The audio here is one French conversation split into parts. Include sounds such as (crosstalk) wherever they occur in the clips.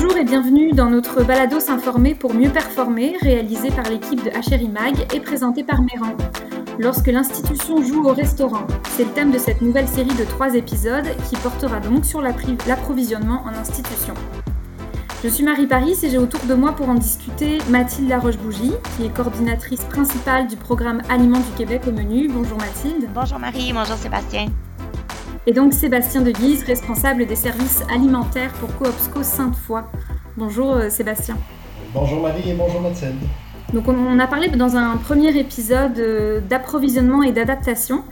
Bonjour et bienvenue dans notre balado s'informer pour mieux performer, réalisé par l'équipe de HRI Mag et présenté par Méran. Lorsque l'institution joue au restaurant, c'est le thème de cette nouvelle série de trois épisodes qui portera donc sur l'approvisionnement en institution. Je suis Marie Paris et j'ai autour de moi pour en discuter Mathilde Laroche-Bougie, qui est coordinatrice principale du programme Aliments du Québec au menu. Bonjour Mathilde. Bonjour Marie, bonjour Sébastien. Et donc Sébastien de Guise, responsable des services alimentaires pour Coopsco Sainte-Foy. Bonjour euh, Sébastien. Bonjour Marie et bonjour Mathilde. Donc on a parlé dans un premier épisode euh, d'approvisionnement et d'adaptation.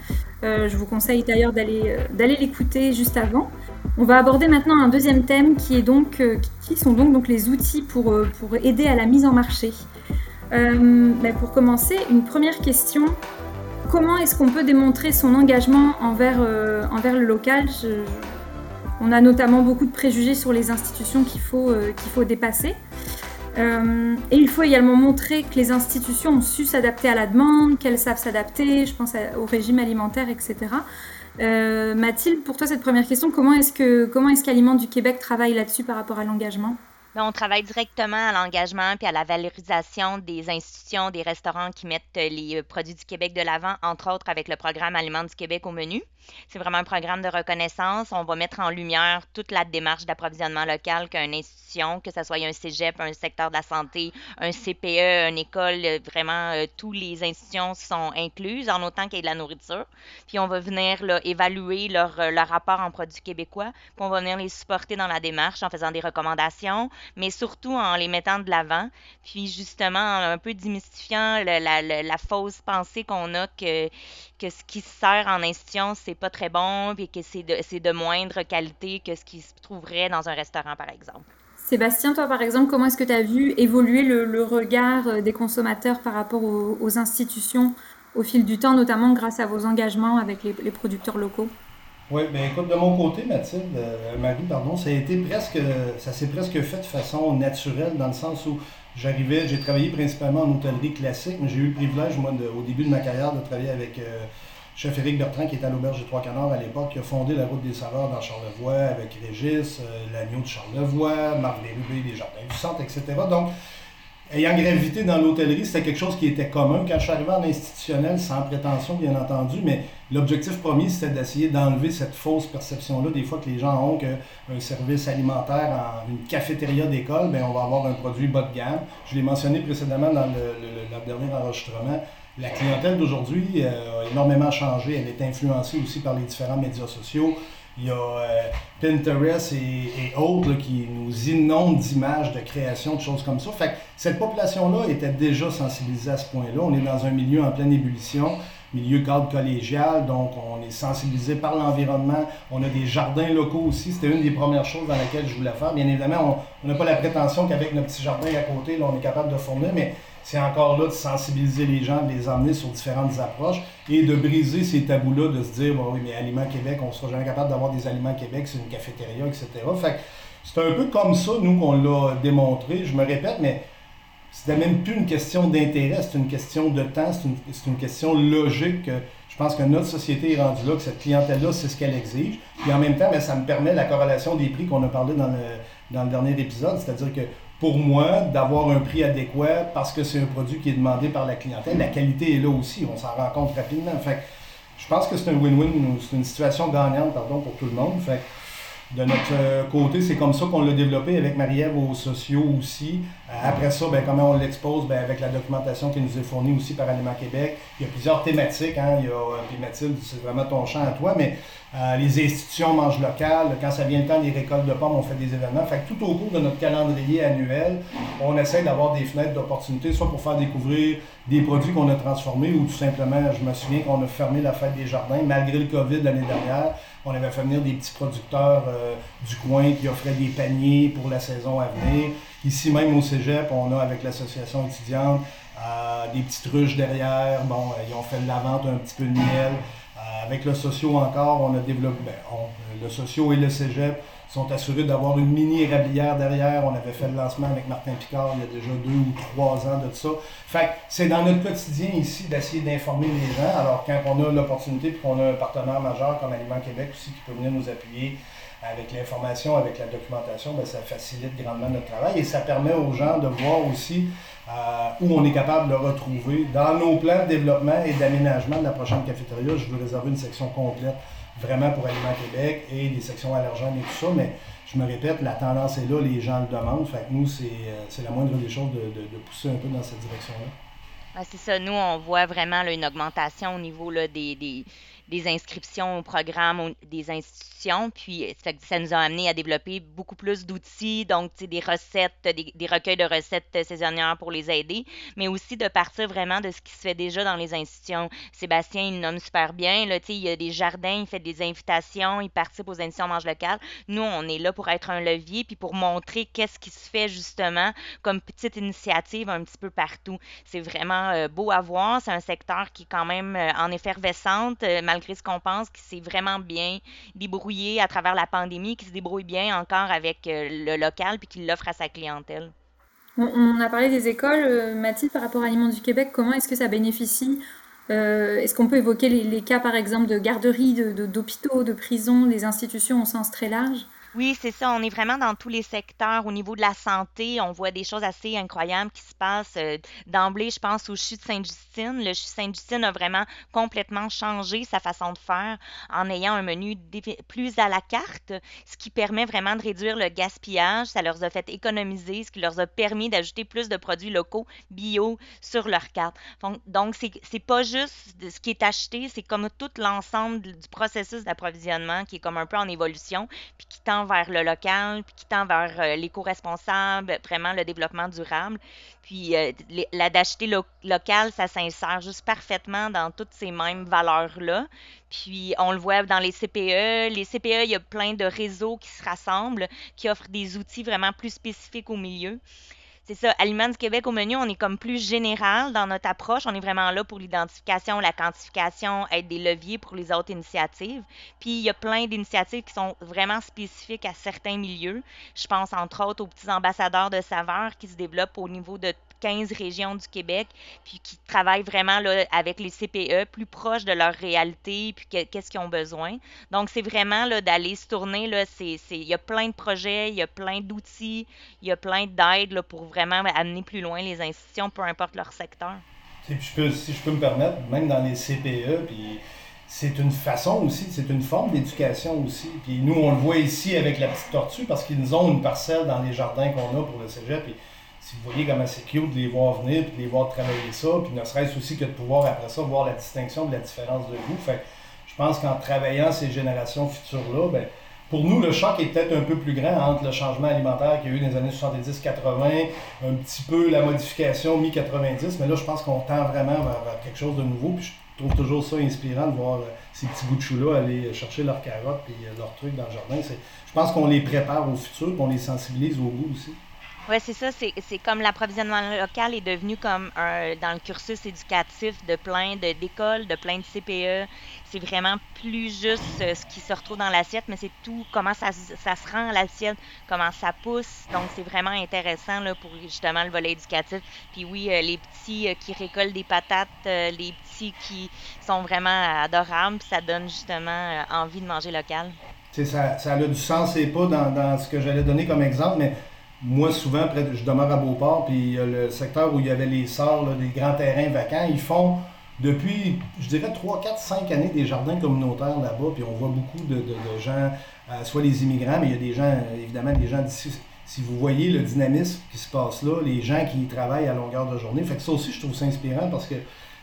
Euh, je vous conseille d'ailleurs d'aller l'écouter juste avant. On va aborder maintenant un deuxième thème qui, est donc, qui sont donc, donc les outils pour, pour aider à la mise en marché. Euh, ben, pour commencer, une première question. Comment est-ce qu'on peut démontrer son engagement envers, envers le local On a notamment beaucoup de préjugés sur les institutions qu'il faut, faut dépasser. et il faut également montrer que les institutions ont su s'adapter à la demande, qu'elles savent s'adapter, je pense au régime alimentaire, etc. Euh, Mathilde, pour toi, cette première question, comment est-ce que du Québec travaille là-dessus par rapport à l'engagement? On travaille directement à l'engagement puis à la valorisation des institutions, des restaurants qui mettent les euh, produits du Québec de l'avant, entre autres avec le programme Aliments du Québec au menu. C'est vraiment un programme de reconnaissance. On va mettre en lumière toute la démarche d'approvisionnement local qu'une institution, que ce soit un cégep, un secteur de la santé, un CPE, une école, euh, vraiment, euh, tous les institutions sont incluses, en autant qu'il y ait de la nourriture. Puis on va venir là, évaluer leur, leur rapport en produits québécois, puis on va venir les supporter dans la démarche en faisant des recommandations, mais surtout en les mettant de l'avant, puis justement un peu démystifiant la, fausse pensée qu'on a que, que ce qui se sert en institution, c'est pas très bon, puis que c'est de, de moindre qualité que ce qui se trouverait dans un restaurant, par exemple. Sébastien, toi par exemple, comment est-ce que tu as vu évoluer le, regard euh, des consommateurs par rapport aux, institutions au fil du temps, notamment grâce à vos engagements avec les producteurs locaux? Oui, bien écoute, de mon côté, Mathilde, euh, Marie, pardon, ça a été presque, ça s'est presque fait de façon naturelle dans le sens où j'arrivais, j'ai travaillé principalement en hôtellerie classique, mais j'ai eu le privilège, moi, au début de ma carrière, de travailler avec euh, chef Éric Bertrand, qui était à l'Auberge des Trois Canards à l'époque, qui a fondé la route des saveurs dans Charlevoix avec Régis, euh, l'agneau de Charlevoix, Marc Desrubés, les Jardins du Centre, etc. Donc, Ayant gravité dans l'hôtellerie, c'était quelque chose qui était commun. Quand je suis arrivé en institutionnel, sans prétention, bien entendu, mais l'objectif premier, c'était d'essayer d'enlever cette fausse perception-là, des fois que les gens ont qu'un service alimentaire en une cafétéria d'école, ben, on va avoir un produit bas de gamme. Je l'ai mentionné précédemment dans le, dernier enregistrement. La clientèle d'aujourd'hui euh, a énormément changé. Elle est influencée aussi par les différents médias sociaux. Il y a euh, Pinterest et, autres qui nous inondent d'images, de création, de choses comme ça. Fait que cette population-là était déjà sensibilisée à ce point-là. On est dans un milieu en pleine ébullition, milieu cadre collégial, donc on est sensibilisé par l'environnement. On a des jardins locaux aussi. C'était une des premières choses dans lesquelles je voulais faire. Bien évidemment, on n'a pas la prétention qu'avec nos petits jardins à côté, on est capable de fournir, mais c'est encore là de sensibiliser les gens, de les emmener sur différentes approches et de briser ces tabous-là, de se dire, bon, oui, mais Aliments Québec, on ne sera jamais capable d'avoir des aliments Québec, c'est une cafétéria, etc. Fait c'est un peu comme ça, nous, qu'on l'a démontré. Je me répète, mais c'était même plus une question d'intérêt, c'est une question de temps, c'est une, une, question logique. Je pense que notre société est rendue là, que cette clientèle-là, c'est ce qu'elle exige. Puis en même temps, mais ça me permet la corrélation des prix qu'on a parlé dans le, dans le dernier épisode, c'est-à-dire que pour moi, d'avoir un prix adéquat parce que c'est un produit qui est demandé par la clientèle. La qualité est là aussi, on s'en rend compte rapidement. Fait je pense que c'est un win-win, c'est une situation gagnante pardon, pour tout le monde. Fait de notre euh, côté, c'est comme ça qu'on l'a développé avec Marie-Ève aux sociaux aussi. Euh, après ça, ben, comment on l'expose? Ben, avec la documentation qui nous est fournie aussi par Aliments Québec. Il y a plusieurs thématiques. Hein. Il y a, euh, puis Mathilde, c'est vraiment ton champ à toi, mais les institutions mangent local. Quand ça vient le temps des récoltes de pommes, on fait des événements. Fait tout au cours de notre calendrier annuel, on essaie d'avoir des fenêtres d'opportunité, soit pour faire découvrir des produits qu'on a transformés ou tout simplement, je me souviens qu'on a fermé la fête des jardins malgré le COVID l'année dernière. On avait fait venir des petits producteurs euh, du coin qui offraient des paniers pour la saison à venir. Ici même au Cégep, on a avec l'association étudiante euh, des petites ruches derrière. Bon, euh, ils ont fait de la vente un petit peu de miel. avec le socio encore, on a développé, ben, le socio et le cégep sont assurés d'avoir une mini érablière derrière. On avait fait le lancement avec Martin Picard il y a déjà deux ou trois ans de ça. Fait c'est dans notre quotidien ici d'essayer d'informer les gens. Alors quand on a l'opportunité et qu'on a un partenaire majeur comme Aliment Québec aussi qui peut venir nous appuyer avec l'information, avec la documentation, bien, ça facilite grandement notre travail et ça permet aux gens de voir aussi euh, où on est capable de retrouver. Dans nos plans de développement et d'aménagement de la prochaine cafétéria, je veux réserver une section complète vraiment pour Aliment Québec et des sections allergènes et tout ça, mais je me répète, la tendance est là, les gens le demandent, nous, c'est euh, la moindre des choses de, pousser un peu dans cette direction-là. c'est ça, nous, on voit vraiment une augmentation au niveau là, des, des inscriptions au programme des institutions. Puis euh, ça, nous a amené à développer beaucoup plus d'outils, donc des recettes, des, recueils de recettes saisonnières pour les aider, mais aussi de partir vraiment de ce qui se fait déjà dans les institutions. Sébastien, il nomme super bien. Là, il y a des jardins, il fait des invitations, il participe aux institutions Mange locales. Nous, on est là pour être un levier, puis pour montrer qu'est-ce qui se fait justement comme petite initiative un petit peu partout. C'est vraiment euh, beau à voir. C'est un secteur qui est quand même euh, en effervescente, malgré ce qu'on pense, qui s'est vraiment bien débrouillé à travers la pandémie, qui se débrouille bien encore avec euh, le local puis qui l'offre à sa clientèle. On, a parlé des écoles. Euh, Mathilde, par rapport à Aliments du Québec, comment est-ce que ça bénéficie euh, Est-ce qu'on peut évoquer les, cas, par exemple, de garderies, d'hôpitaux, de, de prisons, des institutions au sens très large? Oui, c'est ça. On est vraiment dans tous les secteurs. Au niveau de la santé, on voit des choses assez incroyables qui se passent. Euh, d'emblée, je pense au CHU de Sainte-Justine. Le CHU de Sainte-Justine a vraiment complètement changé sa façon de faire en ayant un menu plus à la carte, ce qui permet vraiment de réduire le gaspillage. Ça leur a fait économiser, ce qui leur a permis d'ajouter plus de produits locaux bio sur leur carte. Donc, c'est, c'est pas juste ce qui est acheté, c'est comme tout l'ensemble du processus d'approvisionnement qui est comme un peu en évolution, puis qui tend vers le local, puis qui tend vers euh, l'éco-responsable, vraiment le développement durable. Puis euh, la d'acheter local, ça s'insère juste parfaitement dans toutes ces mêmes valeurs-là. Puis on le voit dans les CPE. Les CPE, il y a plein de réseaux qui se rassemblent, qui offrent des outils vraiment plus spécifiques au milieu c'est ça, Aliments du Québec au menu, on est comme plus général dans notre approche. On est vraiment là pour l'identification, la quantification, être des leviers pour les autres initiatives. Puis il y a plein d'initiatives qui sont vraiment spécifiques à certains milieux. Je pense entre autres aux petits ambassadeurs de saveurs qui se développent au niveau de 15 régions du Québec, puis qui travaillent vraiment là, avec les CPE, plus proches de leur réalité, puis qu'est-ce qu'ils ont besoin. Donc, c'est vraiment d'aller se tourner. Il y a plein de projets, il y a plein d'outils, il y a plein d'aides pour vraiment amener plus loin les institutions, peu importe leur secteur. Si je peux, si je peux me permettre, même dans les CPE, puis c'est une façon aussi, c'est une forme d'éducation aussi. Puis nous, on le voit ici avec la petite tortue parce qu'ils ont une parcelle dans les jardins qu'on a pour le cégep. Si vous voyez comment c'est cute de les voir venir, puis de les voir travailler ça, puis ne serait-ce aussi que de pouvoir après ça voir la distinction la différence de goût. Fait je pense qu'en travaillant ces générations futures-là, ben, pour nous, le choc est peut-être un peu plus grand entre le changement alimentaire qu'il y a eu dans les années 70-80, un petit peu la modification mi-90, mais là, je pense qu'on tend vraiment vers, quelque chose de nouveau. Puis je trouve toujours ça inspirant de voir euh, ces petits bouts de chou-là aller chercher leurs carottes et euh, leurs trucs dans le jardin. Je pense qu'on les prépare au futur, qu'on les sensibilise au goût aussi. Oui, c'est ça. C'est comme l'approvisionnement local est devenu comme un, dans le cursus éducatif de plein d'écoles, de, plein de CPE. C'est vraiment plus juste euh, ce qui se retrouve dans l'assiette, mais c'est tout comment ça, se rend à l'assiette, comment ça pousse. Donc, c'est vraiment intéressant là, pour justement le volet éducatif. Puis oui, euh, les petits euh, qui récoltent des patates, les petits qui sont vraiment adorables, ça donne justement envie de manger local. Ça, ça a du sens et pas dans ce que j'allais donner comme exemple, mais moi, souvent, je demeure à Beauport, puis le secteur où il y avait les sorts, des grands terrains vacants, ils font depuis, je dirais, 3, 4, 5 années des jardins communautaires là-bas, puis on voit beaucoup de, gens, euh, soit les immigrants, mais il y a des gens, évidemment, des gens d'ici. Si vous voyez le dynamisme qui se passe là, les gens qui y travaillent à longueur de journée, fait que ça aussi, je trouve ça inspirant parce que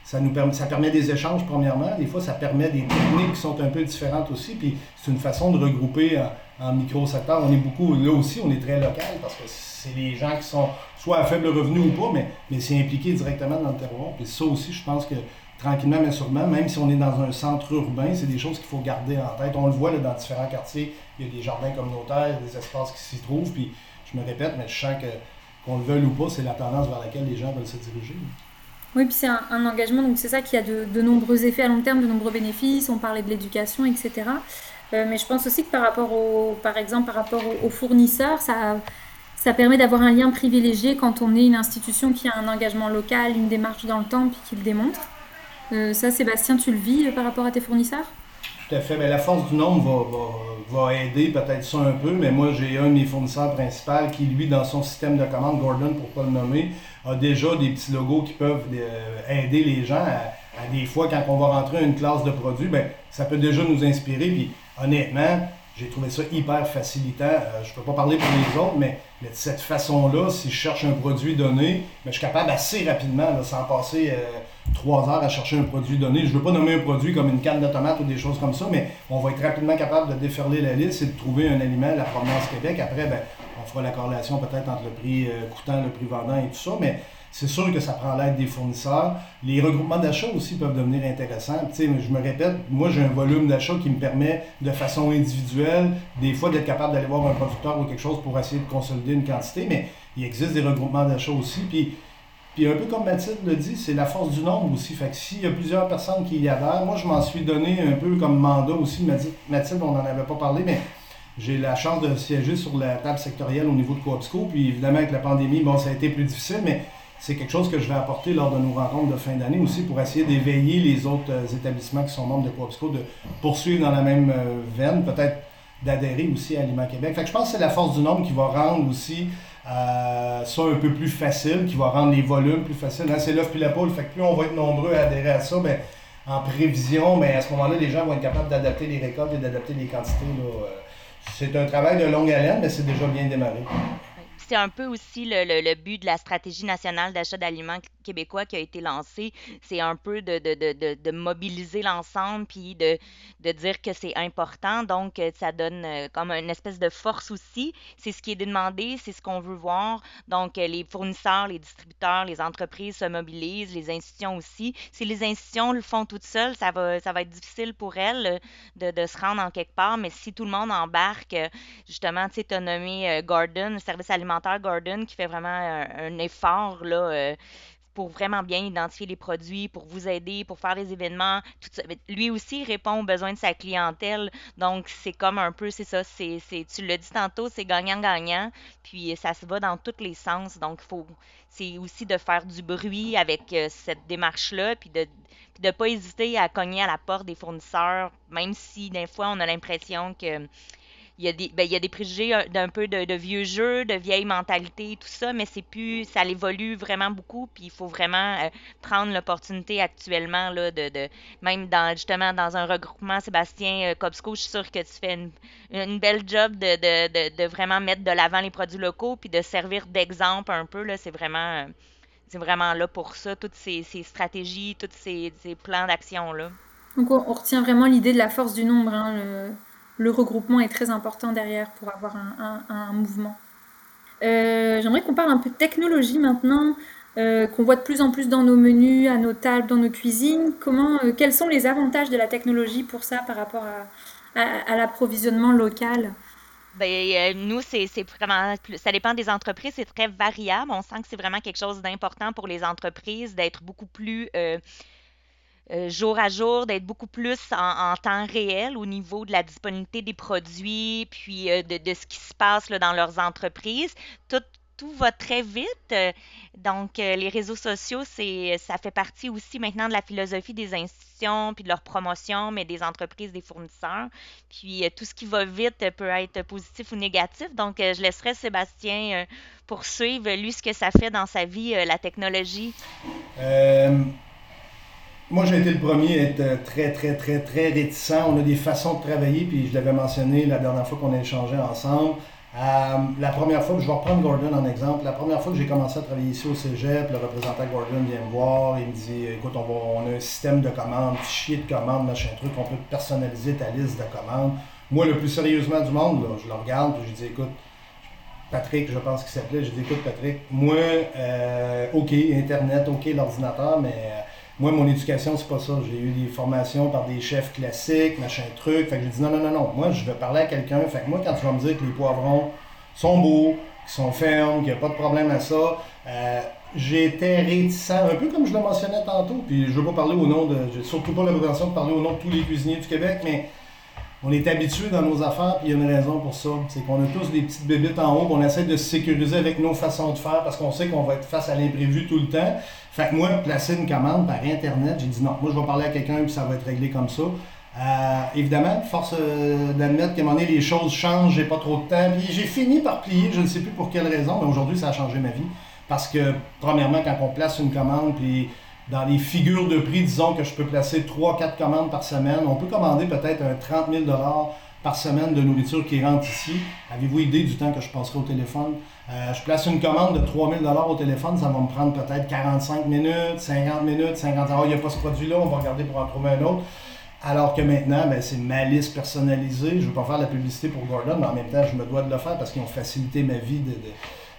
ça nous permet, ça permet des échanges, premièrement. Des fois, ça permet des techniques qui sont un peu différentes aussi. Puis c'est une façon de regrouper en, micro-secteur. On est beaucoup, là aussi, on est très local parce que c'est les gens qui sont soit à faible revenu ou pas, mais, mais c'est impliqué directement dans le terroir. Puis ça aussi, je pense que tranquillement, mais sûrement, même si on est dans un centre urbain, c'est des choses qu'il faut garder en tête. On le voit là, dans différents quartiers. Il y a des jardins communautaires, des espaces qui s'y trouvent. Puis je me répète, mais je sens que qu'on le veuille ou pas, c'est la tendance vers laquelle les gens veulent se diriger. Oui, puis c'est un, engagement, donc c'est ça qui a de, nombreux effets à long terme, de nombreux bénéfices. On parlait de l'éducation, etc. Euh, mais je pense aussi que par rapport au, par exemple, par rapport aux, fournisseurs, ça, ça permet d'avoir un lien privilégié quand on est une institution qui a un engagement local, une démarche dans le temps, puis qui le démontre. Euh, ça, Sébastien, tu le vis par rapport à tes fournisseurs? Tout à fait. Mais la force du nombre va, va, aider peut-être ça un peu, mais moi, j'ai un de mes fournisseurs principaux qui, lui, dans son système de commande, Gordon, pour pas le nommer, a déjà des petits logos qui peuvent euh, aider les gens à, des fois, quand on va rentrer une classe de produits, ben, ça peut déjà nous inspirer. Puis, honnêtement, j'ai trouvé ça hyper facilitant. Euh, je ne peux pas parler pour les autres, mais, de cette façon-là, si je cherche un produit donné, je suis capable assez rapidement, sans passer euh, trois heures à chercher un produit donné. Je ne veux pas nommer un produit comme une canne de tomates ou des choses comme ça, mais on va être rapidement capable de déferler la liste et de trouver un aliment, la provenance Québec. Après, ben, on fera la corrélation peut-être entre le prix euh, coûtant, le prix vendant et tout ça, mais c'est sûr que ça prend l'aide des fournisseurs. Les regroupements d'achats aussi peuvent devenir intéressants. je me répète, moi j'ai un volume d'achat qui me permet de façon individuelle, des fois d'être capable d'aller voir un producteur ou quelque chose pour essayer de consolider une quantité, mais il existe des regroupements d'achats aussi. Puis, puis un peu comme Mathilde le dit, c'est la force du nombre aussi. Fait que s'il y a plusieurs personnes qui y adhèrent, moi je m'en suis donné un peu comme mandat aussi. Mathilde, on n'en avait pas parlé, mais j'ai la chance de siéger sur la table sectorielle au niveau de Coopsco. Puis évidemment, avec la pandémie, bon, ça a été plus difficile, mais c'est quelque chose que je vais apporter lors de nos rencontres de fin d'année aussi pour essayer d'éveiller les autres euh, établissements qui sont membres de Coopsco de poursuivre dans la même euh, veine, peut-être d'adhérer aussi à Aliment Québec. Je pense que c'est la force du nombre qui va rendre aussi euh, ça un peu plus facile, qui va rendre les volumes plus faciles. Hein, c'est l'œuf puis la poule. Fait plus on va être nombreux à adhérer à ça, ben, en prévision, mais ben, à ce moment-là, les gens vont être capables d'adapter les récoltes et d'adapter les quantités. C'est un travail de longue haleine, mais c'est déjà bien démarré c'est un peu aussi le, but de la stratégie nationale d'achat d'aliments québécois qui a été lancée. C'est un peu de, mobiliser l'ensemble puis de, dire que c'est important. Donc, euh, ça donne euh, comme une espèce de force aussi. C'est ce qui est demandé, c'est ce qu'on veut voir. Donc, euh, les fournisseurs, les distributeurs, les entreprises se mobilisent, les institutions aussi. Si les institutions le font toutes seules, ça va, ça va être difficile pour elles de, se rendre en quelque part. Mais si tout le monde embarque, justement, tu sais, tu as nommé Gordon, le service alimentaire Gordon qui fait vraiment un, effort là, euh, pour vraiment bien identifier les produits, pour vous aider, pour faire des événements. Tout. Lui aussi répond aux besoins de sa clientèle. Donc, c'est comme un peu, c'est ça, c'est, tu l'as dit tantôt, c'est gagnant-gagnant. Puis, ça se va dans tous les sens. Donc, faut, c'est aussi de faire du bruit avec euh, cette démarche-là, puis de ne pas hésiter à cogner à la porte des fournisseurs, même si des fois, on a l'impression que il y a des, ben, il y a des préjugés euh, d'un peu de, vieux jeux, de vieille mentalité, tout ça, mais c'est plus, ça évolue vraiment beaucoup, puis il faut vraiment euh, prendre l'opportunité actuellement, là, de, de, même dans, justement, dans un regroupement, Sébastien euh, Cobsco, je suis sûre que tu fais une, une belle job de, de, de, vraiment mettre de l'avant les produits locaux, puis de servir d'exemple un peu, là, c'est vraiment, c'est vraiment là pour ça, toutes ces, ces stratégies, tous ces, ces plans d'action-là. Donc on, retient vraiment l'idée de la force du nombre, hein, le le regroupement est très important derrière pour avoir un, mouvement. Euh, j'aimerais qu'on parle un peu de technologie maintenant, euh, qu'on voit de plus en plus dans nos menus, à nos tables, dans nos cuisines. Comment, euh, quels sont les avantages de la technologie pour ça par rapport à, l'approvisionnement local? Ben, nous, c'est vraiment, ça dépend des entreprises, c'est très variable. On sent que c'est vraiment quelque chose d'important pour les entreprises d'être beaucoup plus euh, jour à jour, d'être beaucoup plus en, temps réel au niveau de la disponibilité des produits, puis euh, de, ce qui se passe là, dans leurs entreprises. Tout, tout va très vite. Euh, donc, les réseaux sociaux, ça fait partie aussi maintenant de la philosophie des institutions, puis de leur promotion, mais des entreprises, des fournisseurs. Puis, tout ce qui va vite peut être positif ou négatif. Donc, je laisserai Sébastien poursuivre, lui, ce que ça fait dans sa vie, la technologie. Moi, j'ai été le premier à être euh, très, très, très, très réticent. On a des façons de travailler, puis je l'avais mentionné la dernière fois qu'on a échangé ensemble. Euh, la première fois, je vais reprendre Gordon en exemple, la première fois que j'ai commencé à travailler ici au cégep, le représentant Gordon vient me voir, il me dit Écoute, on, a un système de commandes, fichier de commandes, machin truc, on peut personnaliser ta liste de commandes. Moi, le plus sérieusement du monde, je le regarde, puis je dis Écoute, Patrick, je pense qu'il s'appelait, je dis Écoute, Patrick, moi, euh, OK, Internet, OK, l'ordinateur, mais moi, mon éducation, c'est pas ça. J'ai eu des formations par des chefs classiques, machin truc. Fait que j'ai dit non, non, non, non. Moi, je veux parler à quelqu'un. Fait que moi, quand tu vas me dire que les poivrons sont beaux, qu'ils sont fermes, qu'il n'y a pas de problème à ça, euh, j'étais réticent, un peu comme je le mentionnais tantôt, puis je veux pas parler au nom de, surtout pas l'intention de parler au nom de tous les cuisiniers du Québec, mais on est habitué dans nos affaires, puis il y a une raison pour ça. C'est qu'on a tous des petites bébites en haut, on essaie de se sécuriser avec nos façons de faire parce qu'on sait qu'on va être face à l'imprévu tout le temps. Fait que moi, placer une commande par Internet, j'ai dit non, moi je vais parler à quelqu'un puis ça va être réglé comme ça. Euh, évidemment, force euh, d'admettre qu'à un moment donné, les choses changent, j'ai pas trop de temps. Puis j'ai fini par plier, je ne sais plus pour quelle raison, mais aujourd'hui, ça a changé ma vie. Parce que, premièrement, quand on place une commande, puis dans les figures de prix, disons que je peux placer 3-4 commandes par semaine, on peut commander peut-être un 30 000 par semaine de nourriture qui rentre ici. Avez-vous idée du temps que je passerai au téléphone? Euh, je place une commande de 3 000 au téléphone, ça va me prendre peut-être 45 minutes, 50 minutes, 50 heures. Il n'y a pas ce produit-là, on va regarder pour en trouver un autre. Alors que maintenant, ben, c'est ma liste personnalisée. Je ne veux pas faire la publicité pour Gordon, mais en même temps, je me dois de le faire parce qu'ils ont facilité ma vie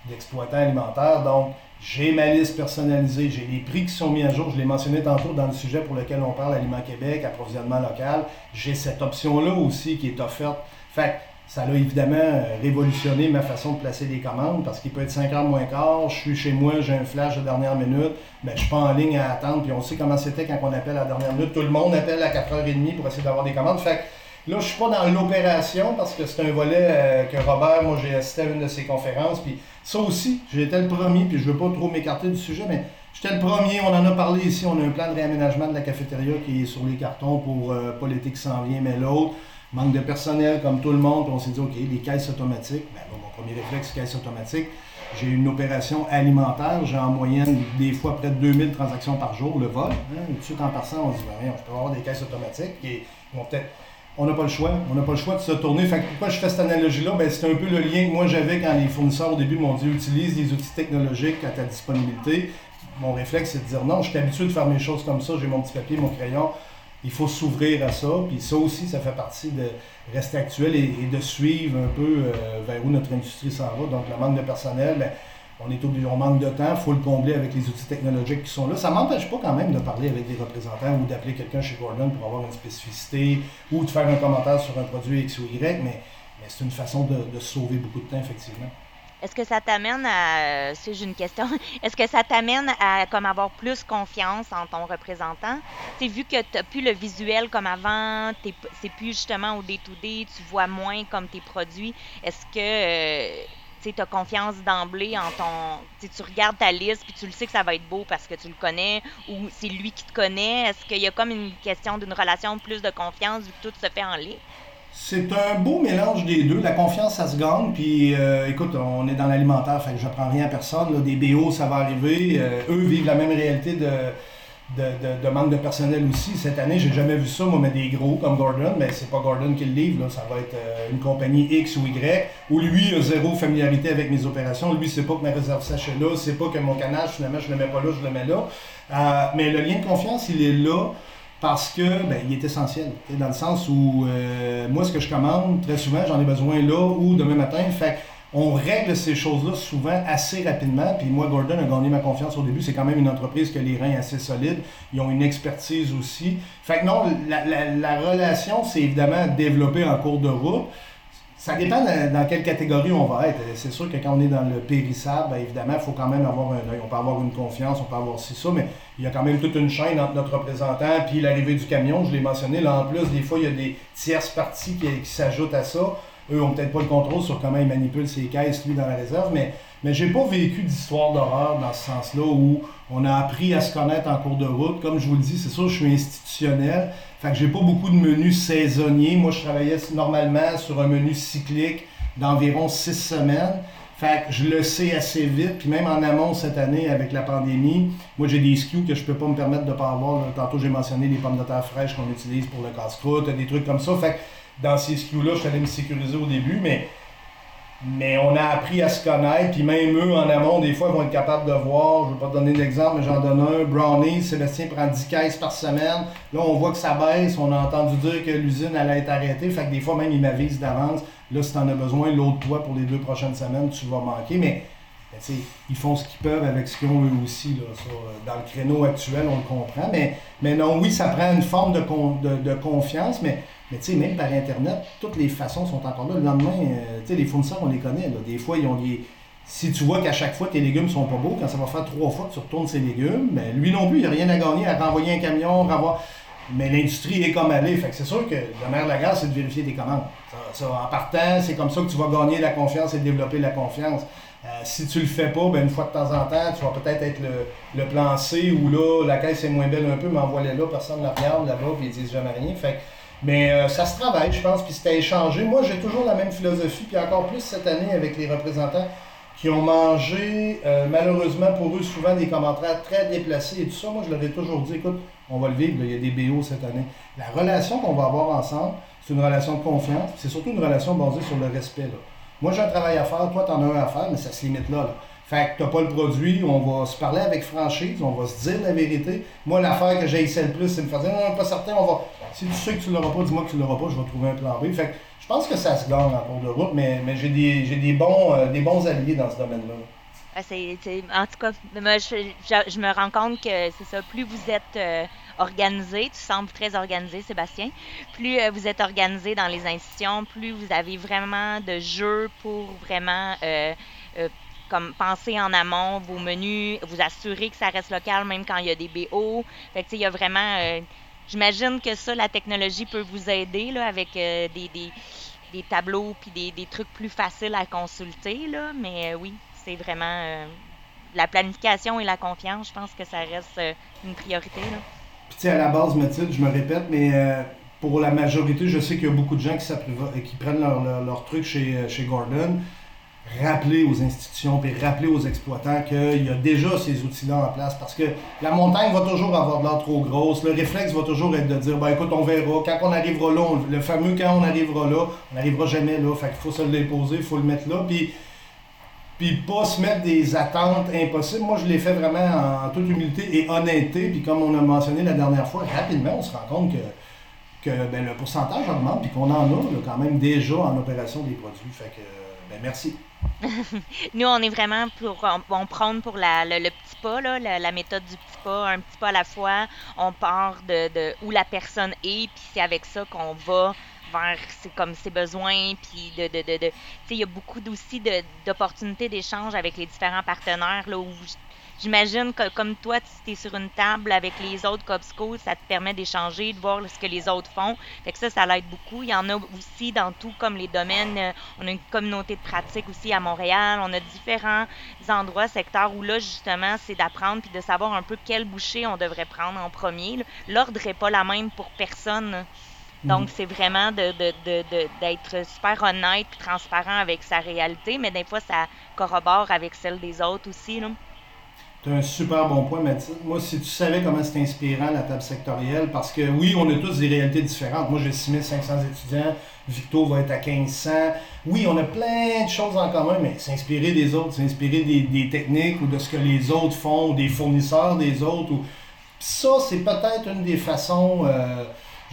d'exploitant alimentaire. Donc, j'ai ma liste personnalisée, j'ai les prix qui sont mis à jour. Je l'ai mentionné tantôt dans le sujet pour lequel on parle, Aliment Québec, approvisionnement local. J'ai cette option-là aussi qui est offerte. Fait ça a évidemment euh, révolutionné ma façon de placer des commandes parce qu'il peut être 5 heures moins quart, je suis chez moi, j'ai un flash de dernière minute, ben, je suis pas en ligne à attendre, puis on sait comment c'était quand on appelle à la dernière minute. Tout le monde appelle à 4h30 pour essayer d'avoir des commandes. Fait là, je suis pas dans l'opération parce que c'est un volet euh, que Robert, moi j'ai assisté à une de ses conférences, puis ça aussi, j'étais le premier, puis je veux pas trop m'écarter du sujet, mais j'étais le premier, on en a parlé ici, on a un plan de réaménagement de la cafétéria qui est sur les cartons pour euh, pas l'été qui s'en vient, mais l'autre manque de personnel comme tout le monde, puis on s'est dit, OK, des caisses automatiques. Ben, mon premier réflexe, caisse automatique. J'ai une opération alimentaire, j'ai en moyenne des fois près de 2000 transactions par jour, le vol. Hein, tout de suite en passant, on se dit, ben, je peux avoir des caisses automatiques qui vont peut-être on n'a pas le choix. On n'a pas le choix de se tourner. Fait pourquoi je fais cette analogie-là? Ben, c'est un peu le lien que moi j'avais quand les fournisseurs au début m'ont dit utilise des outils technologiques à ta disponibilité. Mon réflexe, c'est de dire non, je suis habitué de faire mes choses comme ça, j'ai mon petit papier, mon crayon il faut s'ouvrir à ça. Puis ça aussi, ça fait partie de rester actuel et, de suivre un peu euh, vers où notre industrie s'en va. Donc, le manque de personnel, bien, on est obligé, on manque de temps, il faut le combler avec les outils technologiques qui sont là. Ça ne m'empêche pas quand même de parler avec des représentants ou d'appeler quelqu'un chez Gordon pour avoir une spécificité ou de faire un commentaire sur un produit X ou Y, mais, c'est une façon de, sauver beaucoup de temps, effectivement. Est-ce que ça t'amène à, si j'ai une question, (laughs) est-ce que ça t'amène à comme avoir plus confiance en ton représentant? C'est vu que tu n'as plus le visuel comme avant, c'est plus justement au day-to-day, tu vois moins comme tes produits. Est-ce que euh, tu as confiance d'emblée en ton. Tu regardes ta liste puis tu le sais que ça va être beau parce que tu le connais ou c'est lui qui te connaît. Est-ce qu'il y a comme une question d'une relation plus de confiance vu que tout se fait en ligne? C'est un beau mélange des deux. La confiance, ça se gagne. Puis, euh, écoute, on est dans l'alimentaire, fait que j'apprends rien à personne. Des BO, ça va arriver. Euh, eux vivent la même réalité de, de, manque de personnel aussi. Cette année, j'ai jamais vu ça, moi, mais des gros comme Gordon. Mais c'est pas Gordon qui le livre. Là. Ça va être euh, une compagnie X ou Y, où lui a zéro familiarité avec mes opérations. Lui, c'est pas que ma réserve sachet là. C'est pas que mon canage, finalement, je le mets pas là, je le mets là. mais le lien de confiance, il est là parce que ben, il est essentiel. Dans le sens où euh, moi, ce que je commande, très souvent, j'en ai besoin là ou demain matin. Fait on règle ces choses-là souvent assez rapidement. Puis moi, Gordon a gagné ma confiance au début. C'est quand même une entreprise qui a les reins assez solides. Ils ont une expertise aussi. Fait que non, la, la relation, c'est évidemment développée en cours de route. Ça dépend dans quelle catégorie on va être. C'est sûr que quand on est dans le périssable, ben, évidemment, il faut quand même avoir. On peut avoir une confiance, on peut avoir ci, ça, mais il y a quand même toute une chaîne entre notre représentant puis l'arrivée du camion. Je l'ai mentionné. Là, en plus, des fois, il y a des tierces parties qui s'ajoutent à ça. Eux n'ont peut-être pas le contrôle sur comment ils manipulent ses caisses, lui, dans la réserve, mais mais j'ai pas vécu d'histoire d'horreur dans ce sens-là où on a appris à se connaître en cours de route. Comme je vous le dis, c'est sûr, je suis institutionnel. Fait que j'ai pas beaucoup de menus saisonniers. Moi, je travaillais normalement sur un menu cyclique d'environ six semaines. Fait que je le sais assez vite. Puis même en amont cette année avec la pandémie, moi j'ai des SKU que je peux pas me permettre de pas avoir. Tantôt j'ai mentionné les pommes de terre fraîches qu'on utilise pour le casse-croûte, des trucs comme ça. Fait que dans ces SKU-là, je suis me sécuriser au début, mais on a appris à se connaître, puis même eux, en amont, des fois, vont être capables de voir, je ne vais pas te donner d'exemple, mais j'en donne un, Brownie, Sébastien prend 10 caisses par semaine. Là, on voit que ça baisse, on a entendu dire que l'usine allait être arrêtée, fait que des fois, même, ils m'avisent d'avance. Là, si tu en as besoin, l'autre toi, pour les deux prochaines semaines, tu vas manquer. Mais, ben, ils font ce qu'ils peuvent avec ce qu'ils ont eux aussi. Là, dans le créneau actuel, on le comprend. Mais, mais non, oui, ça prend une forme de confiance, mais mais tu sais, même par Internet, toutes les façons sont encore là. Le lendemain, euh, tu sais, les fournisseurs, on les connaît. Des fois, ils ont des, si tu vois qu'à chaque fois tes légumes sont pas beaux, quand ça va faire trois fois que tu retournes ses légumes, ben lui non plus, il n'y a rien à gagner à renvoyer un camion, renvoyer. Mais l'industrie est comme elle est. Fait que c'est sûr que la mère de la gare, c'est de vérifier tes commandes. Ça, en partant, c'est comme ça que tu vas gagner la confiance et développer la confiance. Euh, si tu le fais pas, ben une fois de temps en temps, tu vas peut-être être le, plan C où là, la caisse est moins belle un peu, mais envoie-la là, personne ne la regarde là-bas, puis ils disent jamais rien. Fait mais euh, ça se travaille, je pense, puis c'était échangé. Moi, j'ai toujours la même philosophie, puis encore plus cette année avec les représentants qui ont mangé, euh, malheureusement pour eux, souvent des commentaires très déplacés et tout ça. Moi, je leur ai toujours dit, écoute, on va le vivre, il y a des BO cette année. La relation qu'on va avoir ensemble, c'est une relation de confiance, c'est surtout une relation basée sur le respect. Moi, j'ai un travail à faire, toi, tu en as un à faire, mais ça se limite là. là. Fait que t'as pas le produit, on va se parler avec franchise, on va se dire la vérité. Moi, l'affaire que j'ai le plus, c'est de me faire dire, non, pas certain, on va. Si tu sais que tu l'auras pas, dis-moi que tu l'auras pas, je vais trouver un plan B. Fait que je pense que ça se gagne en cours de route, mais, mais j'ai des, des, bons, euh, des bons alliés dans ce domaine-là. Ah, en tout cas, moi, je, me rends compte que c'est ça, plus vous êtes euh, organisé, tu sembles très organisé, Sébastien, plus euh, vous êtes organisé dans les institutions, plus vous avez vraiment de jeux pour vraiment comme penser en amont vos menus, vous assurer que ça reste local même quand il y a des BO. Fait que, il y a vraiment. Euh, j'imagine que ça, la technologie peut vous aider là, avec euh, des, des, des, tableaux puis des, des, trucs plus faciles à consulter. Là, mais euh, oui, c'est vraiment la planification et la confiance. Je pense que ça reste une priorité. Là. Puis, à la base, Mathilde, je me répète, mais pour la majorité, je sais qu'il y a beaucoup de gens qui, qui prennent leur, leur, leur truc chez, chez Gordon rappeler aux institutions et rappeler aux exploitants qu'il y a déjà ces outils-là en place parce que la montagne va toujours avoir de l'air trop grosse. Le réflexe va toujours être de dire ben écoute, on verra. Quand on arrivera là, le fameux quand on arrivera là, on n'arrivera jamais là. Fait qu'il faut se l'imposer, il faut le mettre là. Puis, puis pas se mettre des attentes impossibles. Moi, je l'ai fait vraiment en toute humilité et honnêteté. Puis comme on a mentionné la dernière fois, rapidement, on se rend compte que, que ben, le pourcentage augmente puis qu'on en a quand même déjà en opération des produits. Fait que ben, merci. (laughs) Nous, on est vraiment pour, on, prendre pour la, le, petit pas, là, la, méthode du petit pas, un petit pas à la fois. On part de, de où la personne est, puis c'est avec ça qu'on va vers comme ses besoins, puis de, de, de, de il y a beaucoup aussi d'opportunités d'échange avec les différents partenaires là où J'imagine que comme toi, tu es sur une table avec les autres Copsco, ça te permet d'échanger, de voir ce que les autres font. Fait que ça, ça l'aide beaucoup. Il y en a aussi dans tout comme les domaines. Euh, on a une communauté de pratique aussi à Montréal. On a différents endroits, secteurs où là, justement, c'est d'apprendre puis de savoir un peu quel boucher on devrait prendre en premier. L'ordre n'est pas la même pour personne. Donc, mm. c'est vraiment d'être de, de, super honnête et transparent avec sa réalité, mais des fois, ça corrobore avec celle des autres aussi. Là. As un super bon point, Mathilde. Moi, si tu savais comment c'est inspirant la table sectorielle, parce que oui, on a tous des réalités différentes. Moi, j'ai 6500 étudiants, Victo va être à 1500. Oui, on a plein de choses en commun, mais s'inspirer des autres, s'inspirer des, techniques ou de ce que les autres font, des fournisseurs des autres. Ou... Ça, c'est peut-être une des façons. Euh,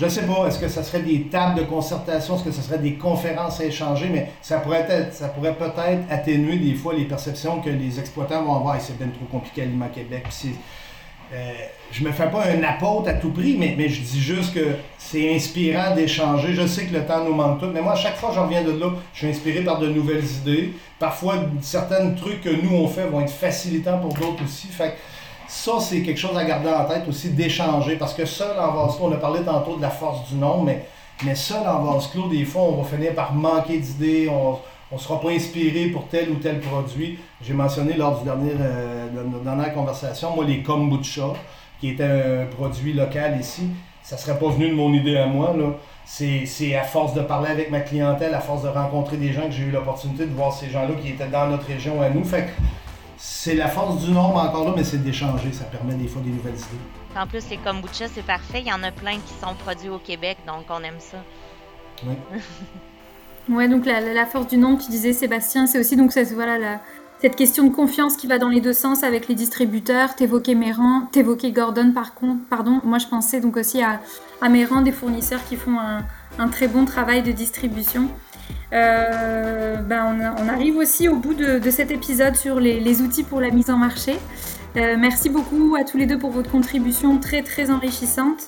je ne sais pas, est-ce que ce serait des tables de concertation, est-ce que ce serait des conférences à échanger, mais ça pourrait être, ça pourrait peut-être atténuer des fois les perceptions que les exploitants vont avoir. c'est bien trop compliqué à l'IMA Québec. Euh, je me fais pas un apôtre à tout prix, mais, je dis juste que c'est inspirant d'échanger. Je sais que le temps nous manque tout, mais moi, à chaque fois que je reviens de là, je suis inspiré par de nouvelles idées. Parfois, certains trucs que nous, on fait vont être facilitants pour d'autres aussi. Ça, c'est quelque chose à garder en tête aussi, d'échanger. Parce que seul en vase clos, on a parlé tantôt de la force du nombre, mais, mais seul en vase clos, des fois, on va finir par manquer d'idées, on ne sera pas inspiré pour tel ou tel produit. J'ai mentionné lors du dernier, euh, de notre dernière conversation, moi, les kombucha, qui était un produit local ici. Ça serait pas venu de mon idée à moi. Là. C'est, à force de parler avec ma clientèle, à force de rencontrer des gens que j'ai eu l'opportunité de voir ces gens-là qui étaient dans notre région à nous. Fait c'est la force du nombre encore là, mais c'est d'échanger. Ça permet des fois des nouvelles idées. En plus, les kombucha, c'est parfait. Il y en a plein qui sont produits au Québec, donc on aime ça. Oui. (laughs) ouais, donc la, force du nombre, tu disais, Sébastien, c'est aussi donc cette, voilà, cette question de confiance qui va dans les deux sens avec les distributeurs. T'évoquais Méran, t'évoquais Gordon, par contre, pardon. Moi, je pensais donc aussi à, à Méran, des fournisseurs qui font un, un très bon travail de distribution. Euh, ben on, arrive aussi au bout de, cet épisode sur les, outils pour la mise en marché. Euh, merci beaucoup à tous les deux pour votre contribution très très enrichissante.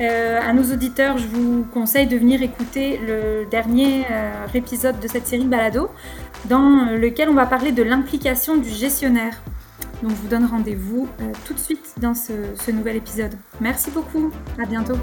Euh, à nos auditeurs, je vous conseille de venir écouter le dernier épisode de cette série Balado dans lequel on va parler de l'implication du gestionnaire. Donc je vous donne rendez-vous tout de suite dans ce nouvel épisode. Merci beaucoup, à bientôt.